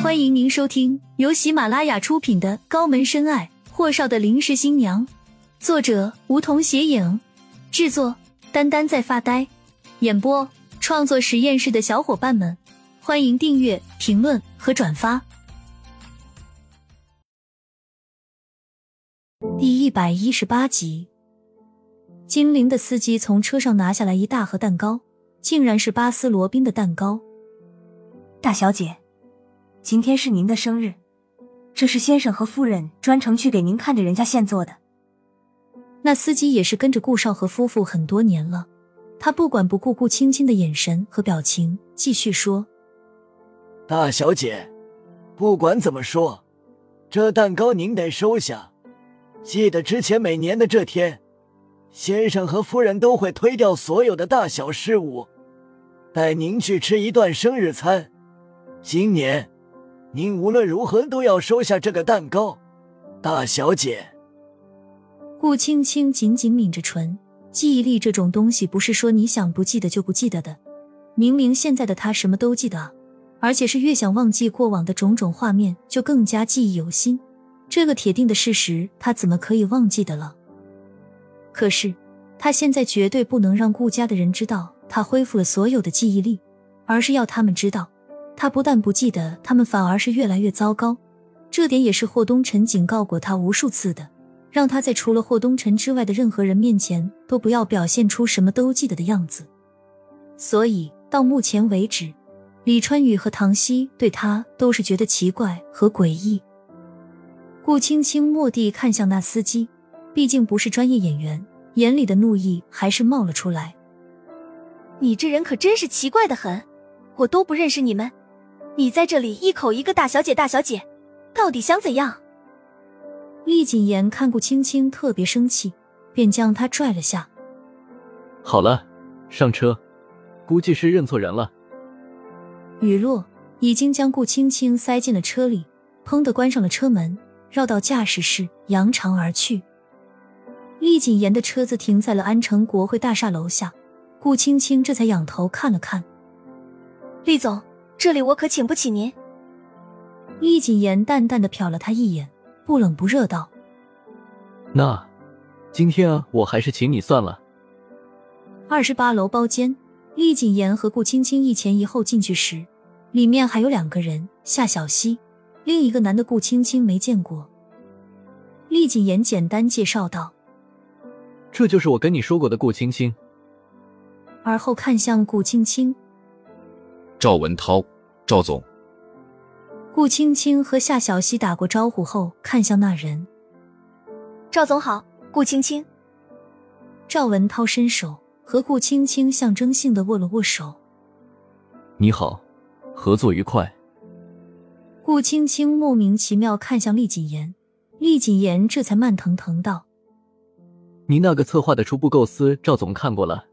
欢迎您收听由喜马拉雅出品的《高门深爱：霍少的临时新娘》，作者梧桐斜影，制作丹丹在发呆，演播创作实验室的小伙伴们，欢迎订阅、评论和转发。第一百一十八集，精灵的司机从车上拿下来一大盒蛋糕，竟然是巴斯罗宾的蛋糕。大小姐。今天是您的生日，这是先生和夫人专程去给您看着人家现做的。那司机也是跟着顾少和夫妇很多年了，他不管不顾顾青青的眼神和表情，继续说：“大小姐，不管怎么说，这蛋糕您得收下。记得之前每年的这天，先生和夫人都会推掉所有的大小事务，带您去吃一顿生日餐。今年。”您无论如何都要收下这个蛋糕，大小姐。顾青青紧紧抿着唇，记忆力这种东西不是说你想不记得就不记得的。明明现在的她什么都记得，而且是越想忘记过往的种种画面，就更加记忆犹新。这个铁定的事实，她怎么可以忘记的了？可是她现在绝对不能让顾家的人知道她恢复了所有的记忆力，而是要他们知道。他不但不记得，他们反而是越来越糟糕。这点也是霍东辰警告过他无数次的，让他在除了霍东辰之外的任何人面前都不要表现出什么都记得的样子。所以到目前为止，李川宇和唐熙对他都是觉得奇怪和诡异。顾青青蓦地看向那司机，毕竟不是专业演员，眼里的怒意还是冒了出来。你这人可真是奇怪的很，我都不认识你们。你在这里一口一个大小姐，大小姐，到底想怎样？厉谨言看顾青青特别生气，便将她拽了下。好了，上车，估计是认错人了。雨落已经将顾青青塞进了车里，砰的关上了车门，绕到驾驶室扬长而去。厉谨言的车子停在了安城国会大厦楼下，顾青青这才仰头看了看，厉总。这里我可请不起您。厉谨言淡淡的瞟了他一眼，不冷不热道：“那今天啊，我还是请你算了。”二十八楼包间，厉谨言和顾青青一前一后进去时，里面还有两个人：夏小溪，另一个男的顾青青没见过。厉谨言简单介绍道：“这就是我跟你说过的顾青青。”而后看向顾青青。赵文涛，赵总。顾青青和夏小溪打过招呼后，看向那人。赵总好，顾青青。赵文涛伸手和顾青青象征性的握了握手。你好，合作愉快。顾青青莫名其妙看向厉谨言，厉谨言这才慢腾腾道：“你那个策划的初步构思，赵总看过了。”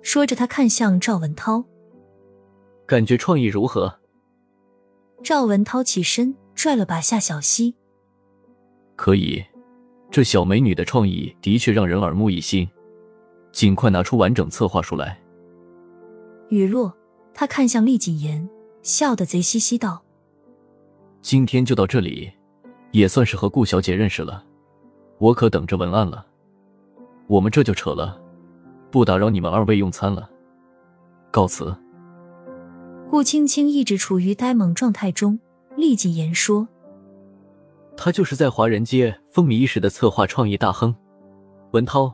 说着，他看向赵文涛。感觉创意如何？赵文涛起身拽了把夏小溪。可以，这小美女的创意的确让人耳目一新。尽快拿出完整策划书来。雨落，他看向厉谨言，笑得贼兮兮道：“今天就到这里，也算是和顾小姐认识了。我可等着文案了。我们这就扯了，不打扰你们二位用餐了。告辞。”顾青青一直处于呆萌状态中，立即言说：“他就是在华人街风靡一时的策划创意大亨，文涛，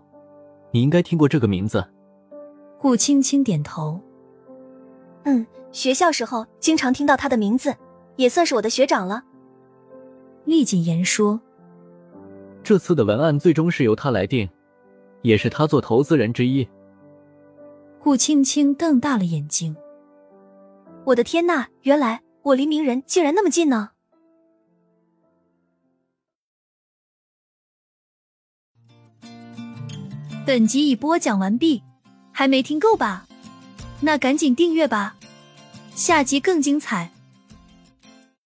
你应该听过这个名字。”顾青青点头：“嗯，学校时候经常听到他的名字，也算是我的学长了。”厉谨言说：“这次的文案最终是由他来定，也是他做投资人之一。”顾青青瞪大了眼睛。我的天呐！原来我离鸣人竟然那么近呢！本集已播讲完毕，还没听够吧？那赶紧订阅吧，下集更精彩。